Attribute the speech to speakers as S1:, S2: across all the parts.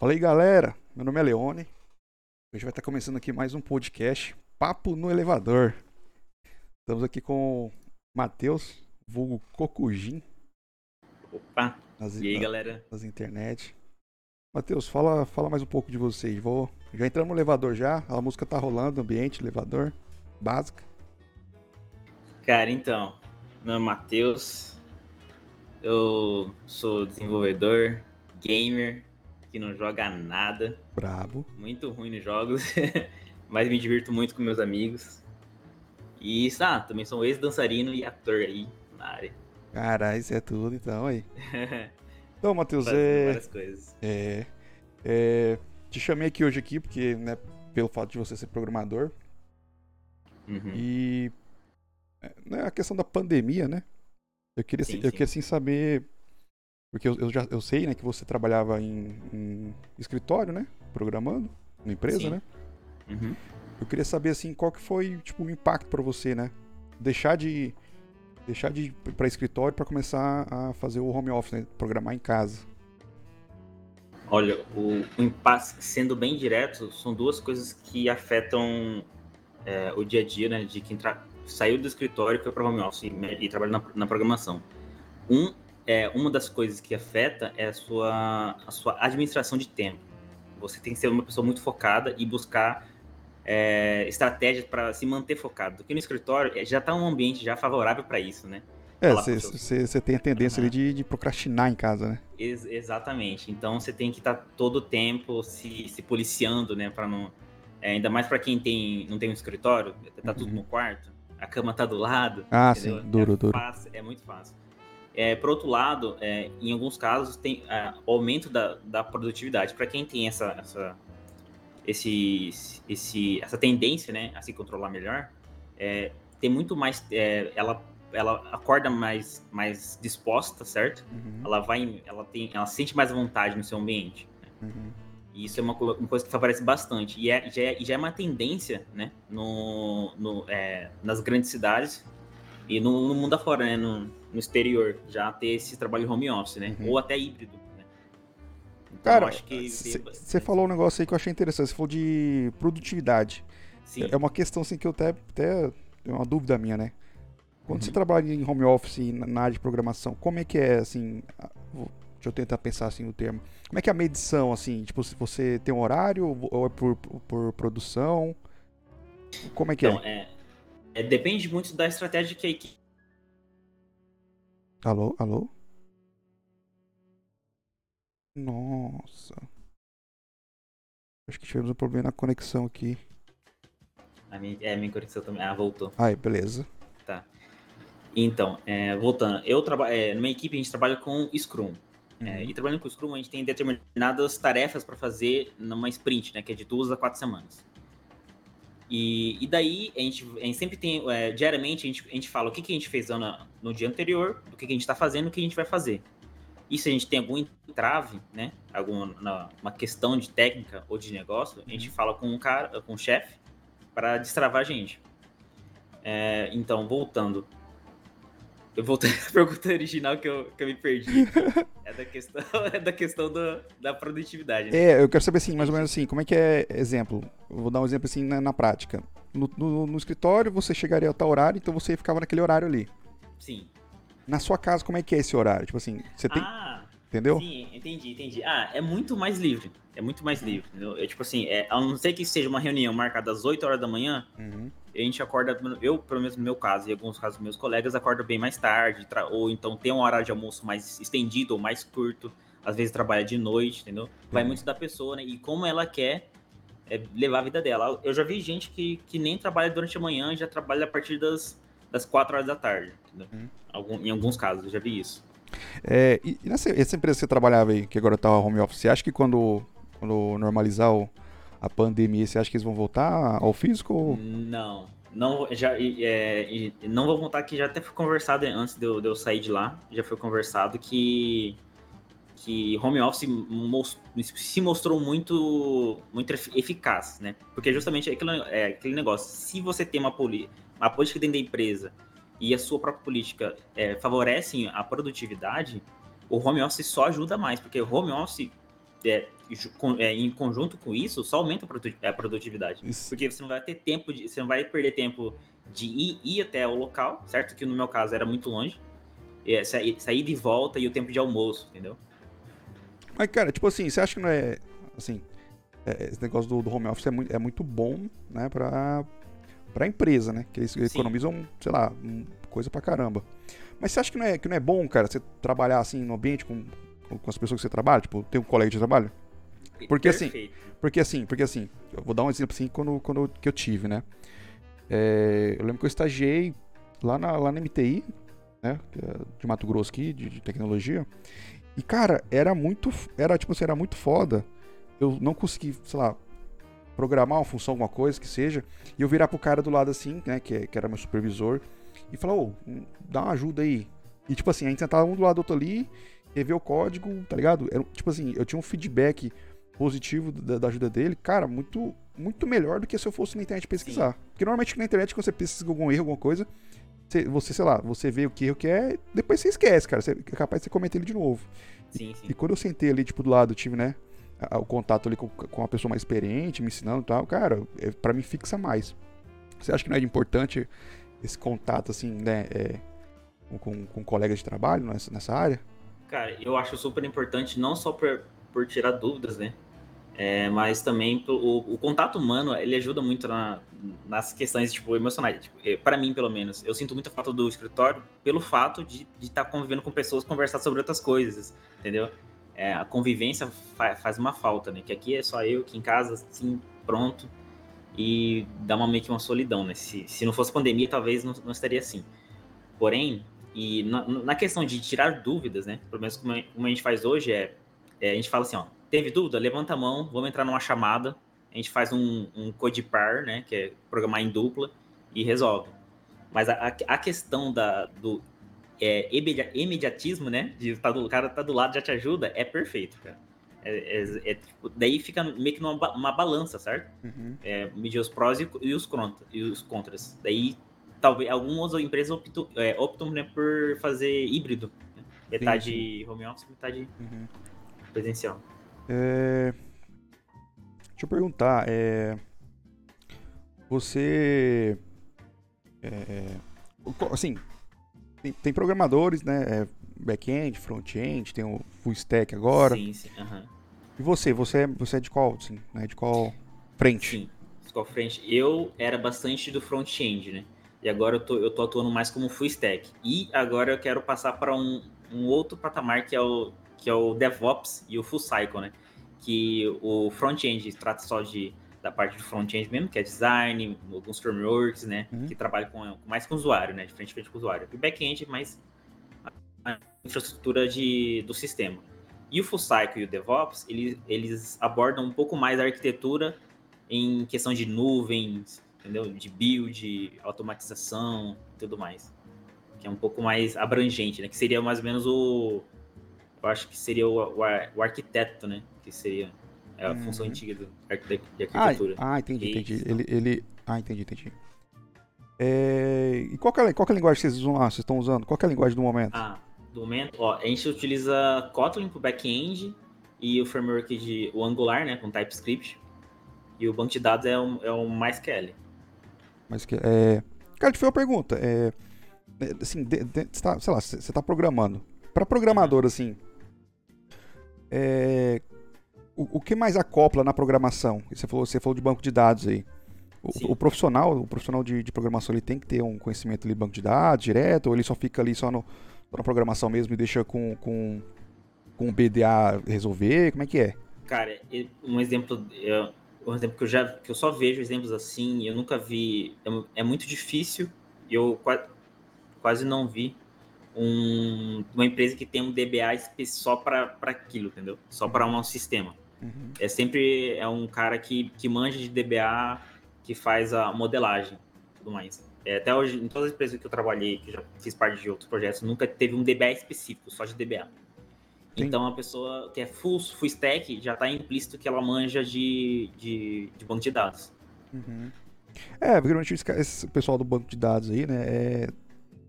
S1: Fala aí, galera. Meu nome é Leone. Hoje vai estar começando aqui mais um podcast, Papo no Elevador. Estamos aqui com o Matheus, vulgo Cocujin.
S2: Opa! Nas, e aí, na, galera?
S1: Nas internet. Matheus, fala, fala mais um pouco de vocês. Vou, já entramos no elevador já, a música tá rolando, ambiente, elevador, básica.
S2: Cara, então, meu nome é Matheus, eu sou desenvolvedor, gamer, que não joga nada.
S1: Brabo.
S2: Muito ruim nos jogos, mas me divirto muito com meus amigos. E ah, também sou ex-dançarino e ator aí na área.
S1: Caralho, isso é tudo então aí. então, Matheus, é...
S2: várias coisas.
S1: É, é... Te chamei aqui hoje aqui porque, né, pelo fato de você ser programador. Uhum. E né, a questão da pandemia, né? Eu queria, sim, eu sim. queria assim saber porque eu, eu, já eu sei, né, que você trabalhava em, em escritório, né? Programando, na empresa, Sim. né? Uhum. Eu queria saber, assim, qual que foi, tipo, o impacto para você, né? Deixar de deixar de ir para escritório para começar a fazer o home office, né? Programar em casa.
S2: Olha, o, o impasse, sendo bem direto, são duas coisas que afetam é, o dia a dia, né? De quem saiu do escritório e foi para home office e, e trabalha na, na programação. Um é, uma das coisas que afeta é a sua, a sua administração de tempo. Você tem que ser uma pessoa muito focada e buscar é, estratégias para se manter focado. Porque no escritório é, já está um ambiente já favorável para isso, né?
S1: É, você tem a tendência uhum. ali de, de, procrastinar em casa, né?
S2: Ex exatamente. Então você tem que estar tá todo o tempo se, se policiando, né? Para não. É, ainda mais para quem tem, não tem um escritório, tá uhum. tudo no quarto, a cama tá do lado.
S1: Ah, entendeu? sim, duro,
S2: é
S1: duro.
S2: Fácil, é muito fácil. É, por outro lado, é, em alguns casos, tem é, aumento da, da produtividade. Para quem tem essa, essa, esse, esse, essa tendência né, a se controlar melhor, é, tem muito mais. É, ela, ela acorda mais, mais disposta, certo? Uhum. Ela vai. Ela, tem, ela sente mais vontade no seu ambiente. Né? Uhum. E isso é uma, uma, coisa que favorece bastante. E é, já, é, já é uma tendência né, no, no, é, nas grandes cidades e no, no mundo afora, né? No, no, exterior, já ter esse trabalho home office, né? Uhum. Ou até híbrido. Né?
S1: Então, Cara, você falou um negócio aí que eu achei interessante. Você falou de produtividade. Sim. É uma questão assim que eu até, até é uma dúvida minha, né? Quando uhum. você trabalha em home office na área de programação, como é que é assim? Deixa eu tentar pensar assim o termo. Como é que é a medição, assim? Tipo, se você tem um horário ou é por, por produção? Como é que
S2: então,
S1: é?
S2: é é, depende muito da estratégia que a equipe.
S1: Alô, alô? Nossa. Acho que tivemos um problema na conexão aqui.
S2: A minha, é, a minha conexão também. Ah, voltou.
S1: Ai, beleza.
S2: Tá. Então, é, voltando. Eu trabalho. É, numa equipe a gente trabalha com Scrum. É, uhum. É, e trabalhando com Scrum, a gente tem determinadas tarefas para fazer numa sprint, né? Que é de duas a quatro semanas. E, e daí a gente, a gente sempre tem, é, diariamente, a gente, a gente fala o que, que a gente fez no, no dia anterior, o que, que a gente está fazendo, o que a gente vai fazer. E se a gente tem algum entrave, né, alguma uma questão de técnica ou de negócio, a gente uhum. fala com o cara, com o chefe, para destravar a gente. É, então, voltando, eu voltei à pergunta original que eu, que eu me perdi. É da questão, é da, questão do, da produtividade.
S1: Né? É, eu quero saber assim, mais ou menos assim, como é que é exemplo? Eu vou dar um exemplo assim na, na prática. No, no, no, escritório, você chegaria a tal horário, então você ficava naquele horário ali.
S2: Sim.
S1: Na sua casa, como é que é esse horário? Tipo assim, você tem.
S2: Ah,
S1: entendeu?
S2: Sim, entendi, entendi. Ah, é muito mais livre. É muito mais livre. Entendeu? É tipo assim, é, a não ser que seja uma reunião marcada às 8 horas da manhã, uhum a gente acorda, eu, pelo menos no meu caso, e alguns casos dos meus colegas, acordam bem mais tarde, ou então tem um horário de almoço mais estendido ou mais curto, às vezes trabalha de noite, entendeu? Vai uhum. muito da pessoa, né? E como ela quer é, levar a vida dela. Eu já vi gente que, que nem trabalha durante a manhã, já trabalha a partir das, das 4 horas da tarde, entendeu? Uhum. Algum, em alguns casos, eu já vi isso.
S1: É, e nessa essa empresa que você trabalhava aí, que agora tá home office, você acha que quando, quando normalizar o a pandemia, você acha que eles vão voltar ao físico?
S2: Não, não, já, é, não vou voltar que já até foi conversado antes de eu, de eu, sair de lá, já foi conversado que que home office se mostrou muito muito eficaz, né? Porque justamente é aquele, é aquele negócio, se você tem uma, poli, uma política dentro da empresa e a sua própria política é, favorecem a produtividade, o home office só ajuda mais, porque o home office é, em conjunto com isso, só aumenta a produtividade. Isso. Porque você não vai ter tempo, de, você não vai perder tempo de ir, ir até o local, certo? Que no meu caso era muito longe. É, sair, de volta e o tempo de almoço, entendeu?
S1: Mas, cara, tipo assim, você acha que não é. Assim, é, esse negócio do, do, home office é muito, é muito bom, né, pra, pra empresa, né? Que eles Sim. economizam, sei lá, coisa pra caramba. Mas você acha que não é, que não é bom, cara, você trabalhar assim no ambiente com, com as pessoas que você trabalha? Tipo, ter um colega de trabalho? Porque assim, Perfeito. assim, porque assim, porque assim, eu vou dar um exemplo assim quando, quando que eu tive, né? É, eu lembro que eu estagiei lá na, lá na MTI, né? É de Mato Grosso aqui, de, de, tecnologia. E, cara, era muito. Era tipo assim, era muito foda. Eu não consegui, sei lá, programar uma função, alguma coisa que seja, e eu virar pro cara do lado assim, né? Que, que era meu supervisor, e falar, ô, oh, dá uma ajuda aí. E tipo assim, a gente sentava um do lado do outro ali, rever o código, tá ligado? Era, tipo assim, eu tinha um feedback positivo da, da, ajuda dele, cara, muito muito melhor do que se eu fosse na internet pesquisar. Sim. Porque normalmente na internet, quando você pesquisa algum erro, alguma coisa, você, você, sei lá, você vê o que erro que é, depois você esquece, cara. Você é capaz de você cometer ele de novo. Sim, sim. E, e quando eu sentei ali, tipo, do lado, tive, né, o contato ali com, com uma pessoa mais experiente, me ensinando e tal, cara, é, para mim fixa mais. Você acha que não é importante esse contato, assim, né, é, com, com colegas de trabalho nessa, nessa área?
S2: Cara, eu acho super importante, não só por, por tirar dúvidas, né, é, mas também o, o, contato humano ele ajuda muito na, nas questões tipo emocionais. Tipo, é, para mim, pelo menos, eu sinto muita falta do escritório pelo fato de estar tá convivendo com pessoas, conversar sobre outras coisas, entendeu? É, a convivência fa faz uma falta, né? Que aqui é só eu, aqui em casa, assim, pronto, e dá uma, meio que uma solidão, né? Se, se não fosse pandemia, talvez não, não estaria assim. Porém, e na, na, questão de tirar dúvidas, né? Pelo menos como a gente faz hoje, é, é a gente fala assim, ó, Teve dúvida? Levanta a mão, vamos entrar numa chamada. A gente faz um, um code par, né? Que é programar em dupla e resolve. Mas a, a questão da, do é, imediatismo, né? De tá do, o cara tá do lado já te ajuda, é perfeito, cara. É, é, é, tipo, daí fica meio que numa uma balança, certo? Uhum. É, medir os prós e, e, os contra, e os contras. Daí, talvez, algumas empresas optam, é, optam né, por fazer híbrido. Né? Metade sim. home office, metade uhum. presencial.
S1: É... Deixa eu perguntar, é... você, é... assim, tem, tem, programadores, né? É back-end, front-end, tem o full stack agora. Sim, sim. Uhum. E você, você é, você é de qual, assim, né? De qual frente? Sim,
S2: de qual frente? Eu era bastante do front-end, né? E agora eu tô, eu tô atuando mais como full stack. E agora eu quero passar para um, um outro patamar que é o que é o DevOps e o Full Cycle, né? Que o front-end trata só de da parte do front-end mesmo, que é design, alguns frameworks, né? Uhum. Que trabalham com, mais com o usuário, né? De frente a frente com o usuário. E o back-end mais a infraestrutura de, do sistema. E o Full Cycle e o DevOps, eles, eles abordam um pouco mais a arquitetura em questão de nuvens, entendeu? De build, automatização e tudo mais. Que é um pouco mais abrangente, né? Que seria mais ou menos o, eu acho que seria o, o, o arquiteto, né? Que seria é a função uhum. antiga do, de arquitetura.
S1: Ah, ah entendi, e entendi. Ele, ele... Ah, entendi, entendi. É... E qual é, qual é a linguagem que vocês, usam, ah, vocês estão usando? Qual é a linguagem do momento?
S2: Ah, do momento, ó, a gente utiliza Kotlin para back-end e o framework de o Angular, né, com TypeScript. E o banco de dados é o, é o MySQL.
S1: MySQL. É... Cara, te fiz uma pergunta. É... é assim, de, de, você tá, sei lá, você está programando. Para programador, assim, é, o, o, que mais acopla na programação? Você falou, você falou de banco de dados aí. O, o profissional, o profissional de, de, programação, ele tem que ter um conhecimento de banco de dados direto, ou ele só fica ali só no, na programação mesmo e deixa com, com, com o BDA resolver? Como é que é?
S2: Cara, um exemplo, um exemplo que eu já que eu só vejo exemplos assim, eu nunca vi, é, é muito difícil, eu quase, quase não vi um, uma empresa que tem um DBA só para aquilo, entendeu? Só para um sistema. Uhum. É sempre é um cara que, que manja de DBA, que faz a modelagem tudo mais. É, até hoje, em todas as empresas que eu trabalhei, que já fiz parte de outros projetos, nunca teve um DBA específico, só de DBA. Sim. Então, a pessoa que é full, full stack já está implícito que ela manja de, de, de banco de dados.
S1: Uhum. É, porque normalmente esse pessoal do banco de dados aí, né, é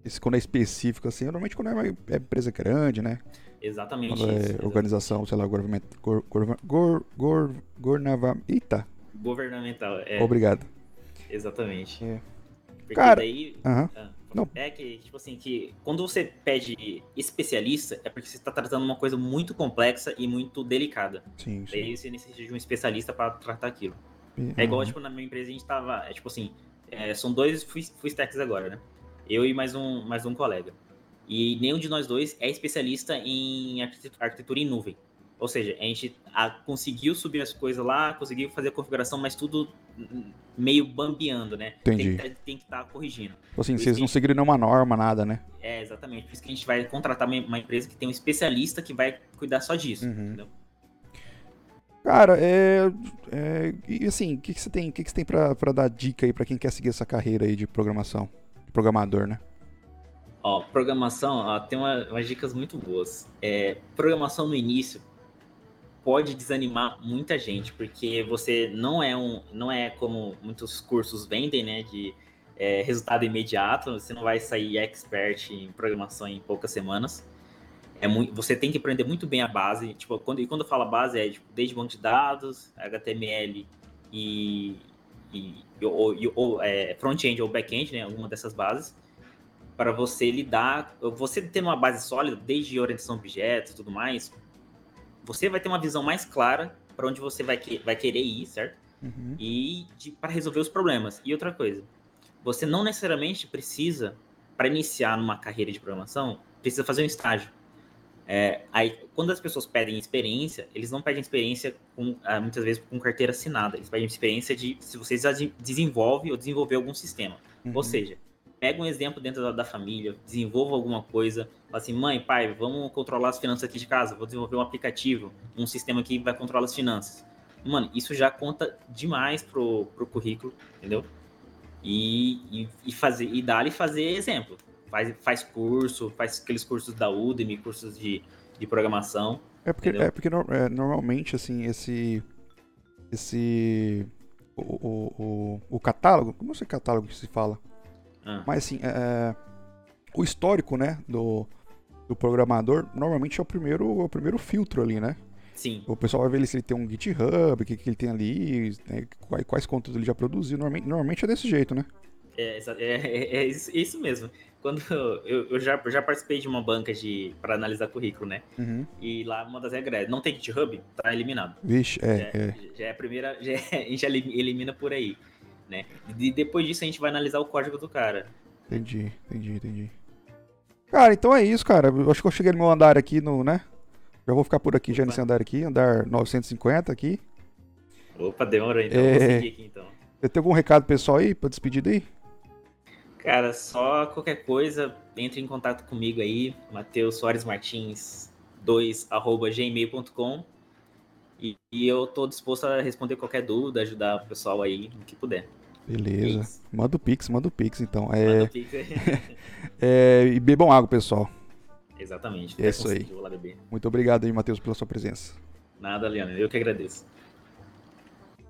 S1: esse quando é específico, assim, normalmente quando é, é empresa grande, né?
S2: Exatamente.
S1: Quando é
S2: isso,
S1: organização, sei lá, governamental. Gor, gor, gor, gor, gornava, eita.
S2: Governamental, é.
S1: Obrigado.
S2: Exatamente. É.
S1: Porque Cara, daí. Uh -huh.
S2: ah, não. É que, tipo assim, que quando você pede especialista, é porque você está tratando uma coisa muito complexa e muito delicada.
S1: Sim, sim.
S2: Daí você necessita de um especialista para tratar aquilo. É igual, tipo, na minha empresa a gente tava. É tipo assim, é, são dois full stacks agora, né? Eu e mais um, mais um colega. E nenhum de nós dois é especialista em arquitetura em nuvem. Ou seja, a gente a, conseguiu subir as coisas lá, conseguiu fazer a configuração, mas tudo meio bambeando, né?
S1: Entendi.
S2: Tem que estar tá corrigindo.
S1: Tipo assim, vocês não seguiram nenhuma norma, nada, né?
S2: É, exatamente. Por isso que a gente vai contratar uma empresa que tem um especialista que vai cuidar só disso, uhum. entendeu?
S1: Cara, é, é. E assim, o que, que você tem, que, que você tem pra dar dica aí pra quem quer seguir essa carreira aí de programação? Programador, né?
S2: Ó, programação, ó, tem uma, umas dicas muito boas. É, programação no início pode desanimar muita gente, porque você não é um. não é como muitos cursos vendem, né? De é, resultado imediato, você não vai sair expert em programação em poucas semanas é muito, você tem que aprender muito bem a base. Tipo, quando, e quando eu falo base, é tipo, desde banco de dados, HTML e, e, ou, ou é, front-end ou back-end, né? Alguma dessas bases, para você lidar. Você ter uma base sólida, desde orientação a objetos e tudo mais, você vai ter uma visão mais clara para onde você vai, que, vai querer ir, certo? Uhum. E para resolver os problemas. E outra coisa, você não necessariamente precisa, para iniciar numa carreira de programação, precisa fazer um estágio é, aí, quando as pessoas pedem experiência, eles não pedem experiência com, ah, muitas vezes com carteira assinada. Eles pedem experiência de se você desenvolve ou desenvolver algum sistema. Uhum. Ou seja, pega um exemplo dentro da, da, família, desenvolva alguma coisa, fala assim, mãe, pai, vamos controlar as finanças aqui de casa, vou desenvolver um aplicativo, um sistema que vai controlar as finanças. Mano, isso já conta demais pro, pro currículo, entendeu? E, e, e fazer e dar-lhe fazer exemplo faz, faz curso, faz aqueles cursos da Udemy, cursos de, de programação.
S1: É porque, é porque é, normalmente, assim, esse. Esse. O, o, o, o catálogo. Como é catálogo que se fala? Ah. Mas assim, é, é, o histórico, né, do, do programador, normalmente é o primeiro, é o primeiro filtro ali, né?
S2: Sim.
S1: O pessoal vai ver se ele tem um GitHub, o que, que ele tem ali, né, quais, quais conteúdos ele já produziu. Normalmente, normalmente é desse jeito, né?
S2: É, é, é, isso, é isso mesmo quando eu, eu já, já participei de uma banca de para analisar currículo, né? Uhum. E lá uma das regras é, não tem GitHub, tá eliminado.
S1: Vixe, é, já,
S2: é. Já é a primeira, já, é, a gente elimina por aí, né? E depois disso a gente vai analisar o código do cara.
S1: Entendi, entendi, entendi. Cara, então é isso, cara. Eu acho que eu cheguei no meu andar aqui no, né? Já vou ficar por aqui Opa. já nesse andar aqui, andar 950 aqui.
S2: Opa, demorou então. É... Vou seguir aqui então.
S1: Você tem algum recado pessoal aí pra despedir daí?
S2: Cara, só qualquer coisa, entre em contato comigo aí, Matheus Soares Martins 2 arroba gmail.com e, e, eu tô disposto a responder qualquer dúvida, ajudar o pessoal aí no que puder.
S1: Beleza. É manda o Pix, manda o Pix então. É... Manda o Pix é... E bebam água, pessoal.
S2: Exatamente.
S1: É isso aí. Muito obrigado aí, Matheus, pela sua presença.
S2: Nada, Leandro. Eu que agradeço.